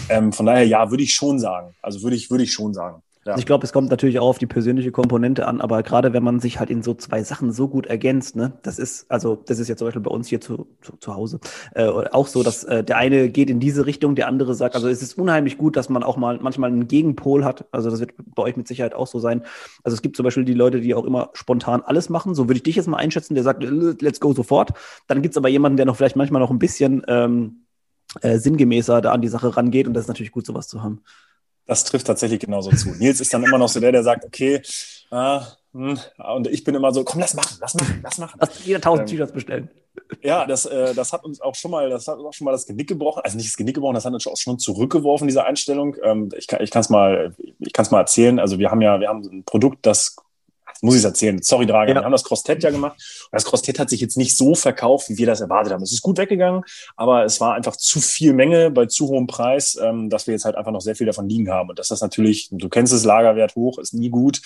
Ähm, von daher, ja, würde ich schon sagen. Also würde ich, würde ich schon sagen. Ja. Also ich glaube, es kommt natürlich auch auf die persönliche Komponente an, aber gerade wenn man sich halt in so zwei Sachen so gut ergänzt, ne, das ist, also das ist ja zum Beispiel bei uns hier zu, zu, zu Hause äh, auch so, dass äh, der eine geht in diese Richtung, der andere sagt, also es ist unheimlich gut, dass man auch mal manchmal einen Gegenpol hat. Also das wird bei euch mit Sicherheit auch so sein. Also es gibt zum Beispiel die Leute, die auch immer spontan alles machen. So würde ich dich jetzt mal einschätzen, der sagt, let's go sofort. Dann gibt's aber jemanden, der noch vielleicht manchmal noch ein bisschen ähm, äh, sinngemäßer da an die Sache rangeht und das ist natürlich gut, sowas zu haben. Das trifft tatsächlich genauso zu. Nils ist dann immer noch so der, der sagt, okay, ah, hm, und ich bin immer so, komm, lass machen, lass machen, lass machen. Lass jeder tausend ähm, T-Shirts bestellen. Ja, das, äh, das hat uns auch schon mal, das hat auch schon mal das Genick gebrochen, also nicht das Genick gebrochen, das hat uns auch schon zurückgeworfen, diese Einstellung. Ähm, ich kann es mal, ich kann es mal erzählen. Also wir haben ja, wir haben ein Produkt, das muss ich es erzählen. Sorry, Dragan. Ja. Wir haben das Crostet ja gemacht. Und das Crostet hat sich jetzt nicht so verkauft, wie wir das erwartet haben. Es ist gut weggegangen, aber es war einfach zu viel Menge bei zu hohem Preis, ähm, dass wir jetzt halt einfach noch sehr viel davon liegen haben. Und dass das natürlich, du kennst es, Lagerwert hoch, ist nie gut.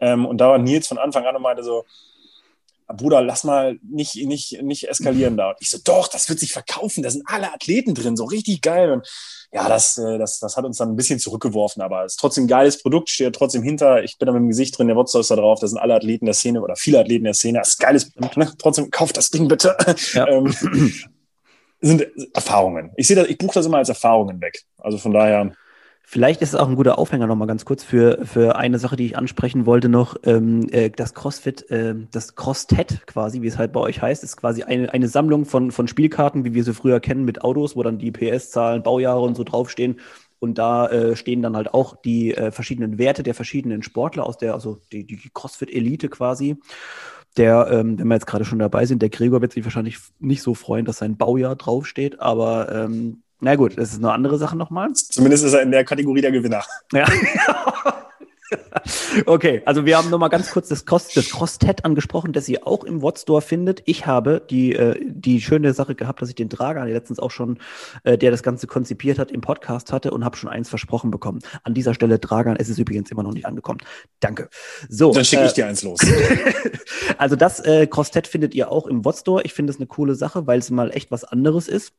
Ähm, und da war Nils von Anfang an und meinte so, Bruder, lass mal nicht, nicht, nicht eskalieren da. Und ich so, doch, das wird sich verkaufen, da sind alle Athleten drin, so richtig geil. Und ja, das, äh, das, das hat uns dann ein bisschen zurückgeworfen, aber es ist trotzdem ein geiles Produkt, steht trotzdem hinter. Ich bin da mit dem Gesicht drin, der Wotzer ist da drauf, da sind alle Athleten der Szene oder viele Athleten der Szene. Das ist geiles Produkt, ne? Trotzdem, kauft das Ding bitte. Ja. [LAUGHS] ähm, sind Erfahrungen. Ich sehe das, ich buche das immer als Erfahrungen weg. Also von daher. Vielleicht ist es auch ein guter Aufhänger nochmal ganz kurz für, für eine Sache, die ich ansprechen wollte noch. Ähm, äh, das CrossFit, äh, das Crosset quasi, wie es halt bei euch heißt, ist quasi eine, eine Sammlung von, von Spielkarten, wie wir sie früher kennen mit Autos, wo dann die PS-Zahlen, Baujahre und so draufstehen. Und da äh, stehen dann halt auch die äh, verschiedenen Werte der verschiedenen Sportler aus der, also die, die CrossFit-Elite quasi. Der, ähm, wenn wir jetzt gerade schon dabei sind, der Gregor wird sich wahrscheinlich nicht so freuen, dass sein Baujahr draufsteht, aber ähm, na gut, das ist eine andere Sache nochmal. Zumindest ist er in der Kategorie der Gewinner. Ja. [LAUGHS] okay, also wir haben nochmal ganz kurz das, Cross, das Crosset angesprochen, das ihr auch im Wattstore findet. Ich habe die, äh, die schöne Sache gehabt, dass ich den Dragan letztens auch schon, äh, der das Ganze konzipiert hat, im Podcast hatte und habe schon eins versprochen bekommen. An dieser Stelle, Dragan, es ist übrigens immer noch nicht angekommen. Danke. So. Dann schicke ich äh, dir eins los. [LAUGHS] also das äh, Crosset findet ihr auch im Wattstore. Ich finde es eine coole Sache, weil es mal echt was anderes ist.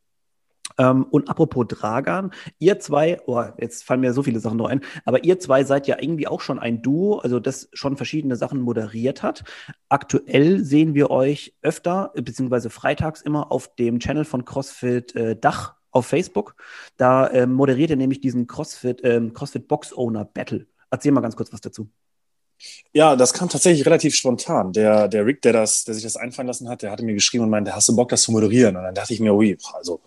Ähm, und apropos Dragan, ihr zwei, oh, jetzt fallen mir so viele Sachen noch ein, aber ihr zwei seid ja irgendwie auch schon ein Duo, also das schon verschiedene Sachen moderiert hat. Aktuell sehen wir euch öfter, beziehungsweise freitags immer auf dem Channel von CrossFit äh, Dach auf Facebook. Da ähm, moderiert ihr nämlich diesen CrossFit, ähm, CrossFit Box Owner Battle. Erzähl mal ganz kurz was dazu. Ja, das kam tatsächlich relativ spontan. Der, der Rick, der, das, der sich das einfallen lassen hat, der hatte mir geschrieben und meinte, hast du Bock, das zu moderieren? Und dann dachte ich mir, ui, also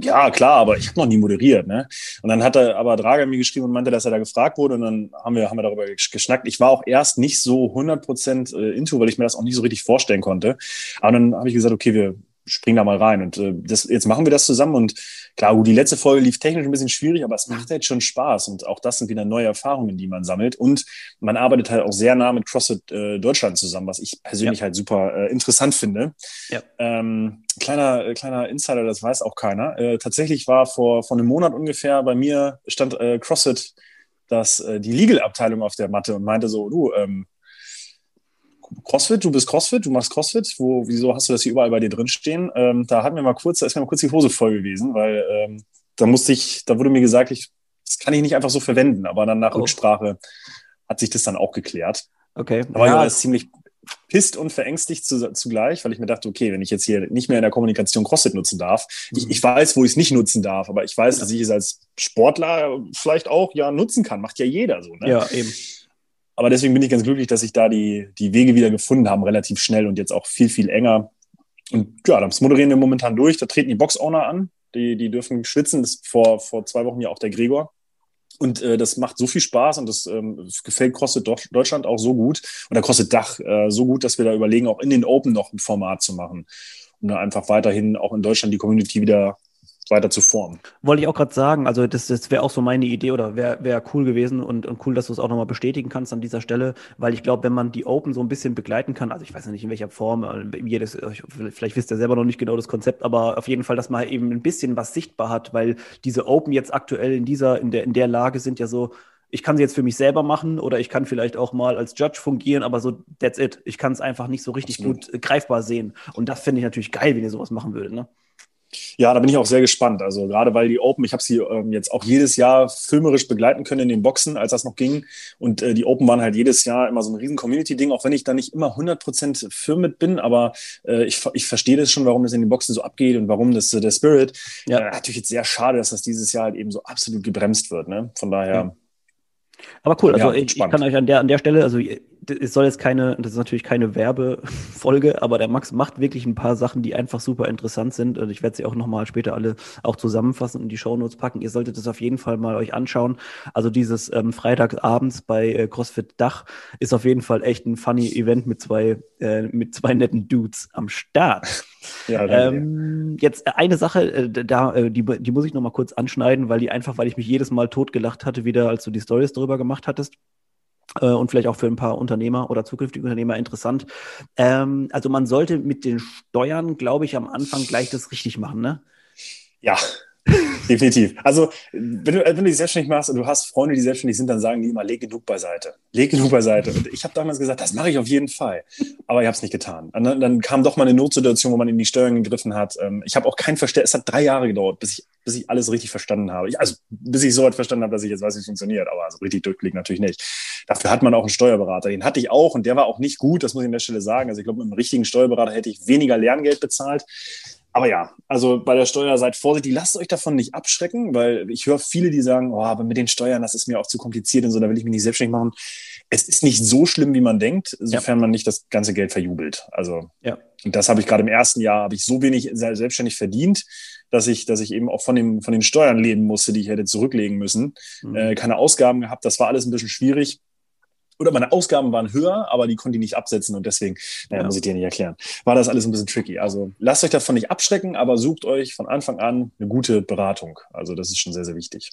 ja, klar, aber ich habe noch nie moderiert. Ne? Und dann hat er aber Drager mir geschrieben und meinte, dass er da gefragt wurde und dann haben wir, haben wir darüber geschnackt. Ich war auch erst nicht so 100% äh, into, weil ich mir das auch nicht so richtig vorstellen konnte. Aber dann habe ich gesagt, okay, wir spring da mal rein. Und äh, das, jetzt machen wir das zusammen. Und klar, gut, die letzte Folge lief technisch ein bisschen schwierig, aber es macht halt schon Spaß. Und auch das sind wieder neue Erfahrungen, die man sammelt. Und man arbeitet halt auch sehr nah mit CrossFit äh, Deutschland zusammen, was ich persönlich ja. halt super äh, interessant finde. Ja. Ähm, kleiner, äh, kleiner Insider, das weiß auch keiner. Äh, tatsächlich war vor, vor einem Monat ungefähr bei mir stand äh, CrossFit das, äh, die Legal-Abteilung auf der Matte und meinte so, du, ähm, CrossFit, du bist CrossFit, du machst CrossFit, wo, wieso hast du das hier überall bei dir drin stehen? Ähm, da hat mir mal kurz, da ist mir mal kurz die Hose voll gewesen, weil ähm, da musste ich, da wurde mir gesagt, ich, das kann ich nicht einfach so verwenden, aber dann nach oh. Rücksprache hat sich das dann auch geklärt. Okay. Da war ja. ich ziemlich pisst und verängstigt zu, zugleich, weil ich mir dachte, okay, wenn ich jetzt hier nicht mehr in der Kommunikation CrossFit nutzen darf, mhm. ich, ich weiß, wo ich es nicht nutzen darf, aber ich weiß, dass ich es als Sportler vielleicht auch ja nutzen kann. Macht ja jeder so. Ne? Ja, eben. Aber deswegen bin ich ganz glücklich, dass sich da die, die Wege wieder gefunden haben, relativ schnell und jetzt auch viel, viel enger. Und ja, das moderieren wir momentan durch. Da treten die Box-Owner an. Die, die dürfen schwitzen. Das ist vor, vor zwei Wochen ja auch der Gregor. Und äh, das macht so viel Spaß und das ähm, gefällt CrossFit Deutschland auch so gut. Und da kostet Dach äh, so gut, dass wir da überlegen, auch in den Open noch ein Format zu machen. Um dann einfach weiterhin auch in Deutschland die Community wieder weiter zu formen. Wollte ich auch gerade sagen, also das, das wäre auch so meine Idee oder wäre wär cool gewesen und, und cool, dass du es auch nochmal bestätigen kannst an dieser Stelle, weil ich glaube, wenn man die Open so ein bisschen begleiten kann, also ich weiß ja nicht in welcher Form, äh, jedes, vielleicht wisst ihr selber noch nicht genau das Konzept, aber auf jeden Fall, dass man eben ein bisschen was sichtbar hat, weil diese Open jetzt aktuell in dieser, in der, in der Lage sind ja so, ich kann sie jetzt für mich selber machen oder ich kann vielleicht auch mal als Judge fungieren, aber so, that's it. Ich kann es einfach nicht so richtig Absolut. gut äh, greifbar sehen. Und das finde ich natürlich geil, wenn ihr sowas machen würdet, ne? Ja, da bin ich auch sehr gespannt. Also gerade weil die Open, ich habe sie ähm, jetzt auch jedes Jahr filmerisch begleiten können in den Boxen, als das noch ging. Und äh, die Open waren halt jedes Jahr immer so ein riesen Community-Ding, auch wenn ich da nicht immer 100% firm mit bin. Aber äh, ich, ich verstehe das schon, warum das in den Boxen so abgeht und warum das äh, der Spirit. Ja. Äh, natürlich jetzt sehr schade, dass das dieses Jahr halt eben so absolut gebremst wird. Ne? Von daher. Ja. Aber cool, also ja, ich, ich, kann euch an der, an der Stelle, also es soll jetzt keine, das ist natürlich keine Werbefolge, aber der Max macht wirklich ein paar Sachen, die einfach super interessant sind. Und ich werde sie auch nochmal später alle auch zusammenfassen und in die Shownotes packen. Ihr solltet das auf jeden Fall mal euch anschauen. Also dieses ähm, Freitagabends bei äh, CrossFit Dach ist auf jeden Fall echt ein funny Event mit zwei, äh, mit zwei netten Dudes am Start. Ja, ähm, jetzt äh, eine Sache, äh, da, äh, die, die muss ich nochmal kurz anschneiden, weil die einfach, weil ich mich jedes Mal totgelacht hatte, wieder als du die Stories darüber gemacht hattest und vielleicht auch für ein paar Unternehmer oder zukünftige Unternehmer interessant. Ähm, also man sollte mit den Steuern, glaube ich, am Anfang gleich das richtig machen, ne? Ja, Definitiv. Also, wenn du, wenn du dich selbstständig machst und du hast Freunde, die selbstständig sind, dann sagen die immer, leg genug beiseite. Leg genug beiseite. Und ich habe damals gesagt, das mache ich auf jeden Fall. Aber ich habe es nicht getan. Und dann, dann, kam doch mal eine Notsituation, wo man in die Steuern gegriffen hat. Ähm, ich habe auch kein Verständnis. Es hat drei Jahre gedauert, bis ich, bis ich alles richtig verstanden habe. Ich, also, bis ich so weit verstanden habe, dass ich jetzt weiß, wie es funktioniert. Aber also richtig durchblicken natürlich nicht. Dafür hat man auch einen Steuerberater. Den hatte ich auch und der war auch nicht gut. Das muss ich an der Stelle sagen. Also, ich glaube, mit einem richtigen Steuerberater hätte ich weniger Lerngeld bezahlt. Aber ja, also bei der Steuer seid vorsichtig, lasst euch davon nicht abschrecken, weil ich höre viele, die sagen, oh, aber mit den Steuern, das ist mir auch zu kompliziert und so, da will ich mich nicht selbstständig machen. Es ist nicht so schlimm, wie man denkt, sofern ja. man nicht das ganze Geld verjubelt. Also, ja. und das habe ich gerade im ersten Jahr, habe ich so wenig selbstständig verdient, dass ich, dass ich eben auch von, dem, von den Steuern leben musste, die ich hätte zurücklegen müssen. Mhm. Äh, keine Ausgaben gehabt, das war alles ein bisschen schwierig oder meine Ausgaben waren höher, aber die konnte ich nicht absetzen und deswegen, naja, ja. muss ich dir nicht erklären, war das alles ein bisschen tricky. Also lasst euch davon nicht abschrecken, aber sucht euch von Anfang an eine gute Beratung. Also das ist schon sehr, sehr wichtig.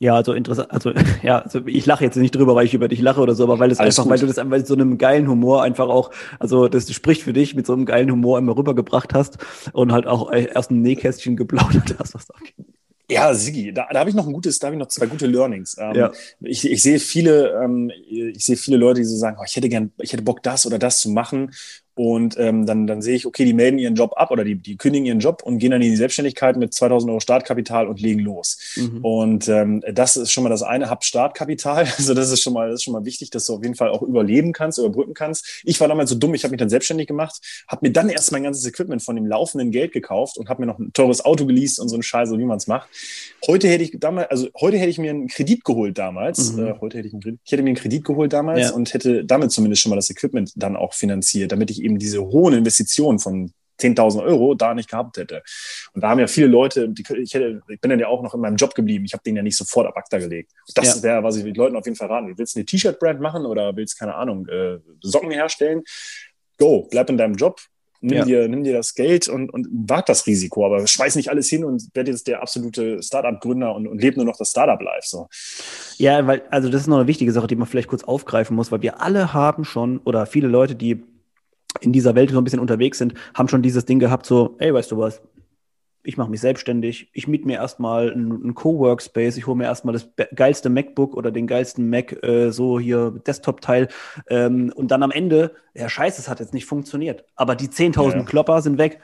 Ja, also interessant, also [LAUGHS] ja, also ich lache jetzt nicht drüber, weil ich über dich lache oder so, aber weil es einfach, gut. weil du das einfach mit so einem geilen Humor einfach auch, also das spricht für dich mit so einem geilen Humor immer rübergebracht hast und halt auch erst ein Nähkästchen geplaudert hast, was da geht. Ja, Sigi, da, da habe ich noch ein gutes, da habe ich noch zwei gute Learnings. Ähm, ja. ich, ich sehe viele, ähm, ich sehe viele Leute, die so sagen, oh, ich hätte gern, ich hätte Bock, das oder das zu machen. Und ähm, dann, dann sehe ich, okay, die melden ihren Job ab oder die, die kündigen ihren Job und gehen dann in die Selbstständigkeit mit 2000 Euro Startkapital und legen los. Mhm. Und ähm, das ist schon mal das eine, hab Startkapital. [LAUGHS] Also das ist schon mal, das ist schon mal wichtig, dass du auf jeden Fall auch überleben kannst, überbrücken kannst. Ich war damals so dumm, ich habe mich dann selbstständig gemacht, habe mir dann erst mein ganzes Equipment von dem laufenden Geld gekauft und habe mir noch ein teures Auto geleast und so eine Scheiße, wie man es macht. Heute hätte ich damals, also heute hätte ich mir einen Kredit geholt damals. Mhm. Äh, heute hätte ich einen ich hätte mir einen Kredit geholt damals ja. und hätte damit zumindest schon mal das Equipment dann auch finanziert, damit ich eben diese hohen Investitionen von 10.000 Euro da nicht gehabt hätte. Und da haben ja viele Leute, die, ich, hätte, ich bin dann ja auch noch in meinem Job geblieben. Ich habe den ja nicht sofort ab ACTA gelegt. Das ja. wäre, was ich den Leuten auf jeden Fall raten. Willst du eine T-Shirt-Brand machen oder willst, keine Ahnung, äh, Socken herstellen? Go, bleib in deinem Job, nimm, ja. dir, nimm dir das Geld und, und wag das Risiko, aber schmeiß nicht alles hin und werde jetzt der absolute Startup-Gründer und, und lebe nur noch das Startup-Life. So. Ja, weil, also das ist noch eine wichtige Sache, die man vielleicht kurz aufgreifen muss, weil wir alle haben schon, oder viele Leute, die in dieser Welt so ein bisschen unterwegs sind, haben schon dieses Ding gehabt, so, ey, weißt du was, ich mache mich selbstständig, ich miete mir erstmal einen, Co-Workspace, ich hole mir erstmal das geilste MacBook oder den geilsten Mac, äh, so hier Desktop-Teil ähm, und dann am Ende, ja scheiße, es hat jetzt nicht funktioniert, aber die 10.000 ja. Klopper sind weg.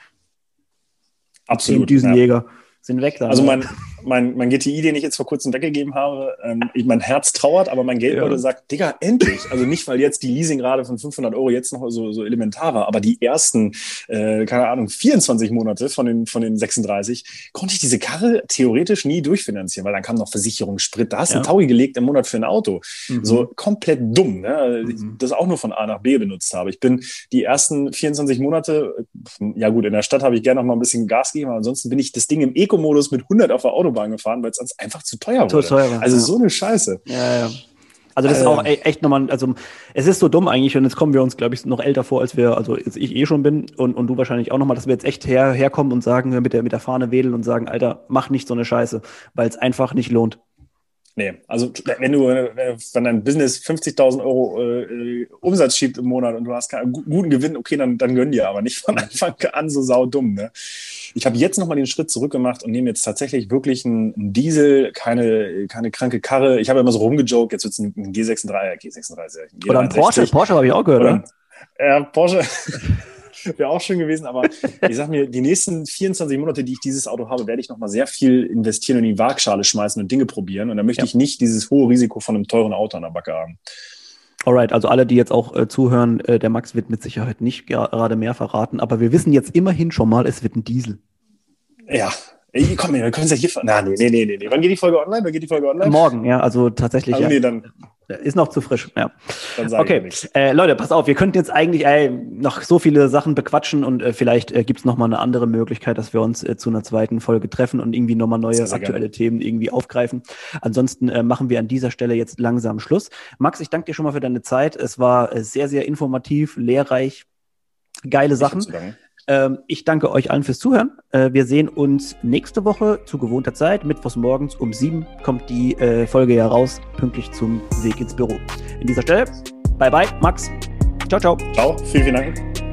Absolut. Die Düsenjäger ja. sind weg. Dann, also mein, [LAUGHS] mein, mein GTI, den ich jetzt vor kurzem weggegeben habe, ähm, mein Herz trauert, aber mein Geldbeutel ja. sagt, Digga, endlich. Also nicht, weil jetzt die Leasingrate von 500 Euro jetzt noch so, so elementar war, aber die ersten, äh, keine Ahnung, 24 Monate von den, von den 36 konnte ich diese Karre theoretisch nie durchfinanzieren, weil dann kam noch Versicherung, Sprit, da hast du ja. Taui gelegt im Monat für ein Auto. Mhm. So komplett dumm, ne? Mhm. das auch nur von A nach B benutzt habe. Ich bin die ersten 24 Monate, ja gut, in der Stadt habe ich gerne noch mal ein bisschen Gas gegeben, aber ansonsten bin ich das Ding im Eco-Modus mit 100 auf der Auto Autobahn gefahren, weil es sonst einfach zu teuer wurde. Zu teuer war, also ja. so eine Scheiße. Ja, ja. Also das ist auch e- echt nochmal, also es ist so dumm eigentlich und jetzt kommen wir uns, glaube ich, noch älter vor, als wir, also ich eh schon bin und, und du wahrscheinlich auch nochmal, dass wir jetzt echt her, herkommen und sagen, mit der, mit der Fahne wedeln und sagen, Alter, mach nicht so eine Scheiße, weil es einfach nicht lohnt. Nee, also wenn du, wenn dein Business 50.000 Euro äh, Umsatz schiebt im Monat und du hast keinen guten Gewinn, okay, dann, dann gönn dir, aber nicht von Anfang an so saudumm. Ne? Ich habe jetzt nochmal den Schritt zurück gemacht und nehme jetzt tatsächlich wirklich einen Diesel, keine, keine kranke Karre. Ich habe immer so rumgejoked, jetzt wird es ein G36, G36. Ein G63. Oder ein Porsche, Porsche habe ich auch gehört, oder? Ja, Porsche. [LAUGHS] [LAUGHS] Wäre auch schön gewesen, aber ich sag mir, die nächsten 24 Monate, die ich dieses Auto habe, werde ich nochmal sehr viel investieren und in die Waagschale schmeißen und Dinge probieren. Und da möchte ja. ich nicht dieses hohe Risiko von einem teuren Auto an der Backe haben. Alright, also alle, die jetzt auch äh, zuhören, äh, der Max wird mit Sicherheit nicht gerade mehr verraten, aber wir wissen jetzt immerhin schon mal, es wird ein Diesel. Ja, Ey, komm, wir können es ja hier. Na, nee, nee, nee, nee. Wann geht die Folge online? Wann geht die Folge online? Morgen, ja, also tatsächlich. Also, ja. nee, dann. Ist noch zu frisch, ja. Dann okay, äh, Leute, pass auf, wir könnten jetzt eigentlich ey, noch so viele Sachen bequatschen und äh, vielleicht äh, gibt es nochmal eine andere Möglichkeit, dass wir uns äh, zu einer zweiten Folge treffen und irgendwie nochmal neue aktuelle gerne. Themen irgendwie aufgreifen. Ansonsten äh, machen wir an dieser Stelle jetzt langsam Schluss. Max, ich danke dir schon mal für deine Zeit. Es war äh, sehr, sehr informativ, lehrreich, geile Sachen. Ähm, ich danke euch allen fürs Zuhören. Äh, wir sehen uns nächste Woche zu gewohnter Zeit. Mittwochs morgens um sieben kommt die äh, Folge ja raus, pünktlich zum Weg ins Büro. In dieser Stelle, bye bye, Max. Ciao, ciao. Ciao, vielen, vielen Dank.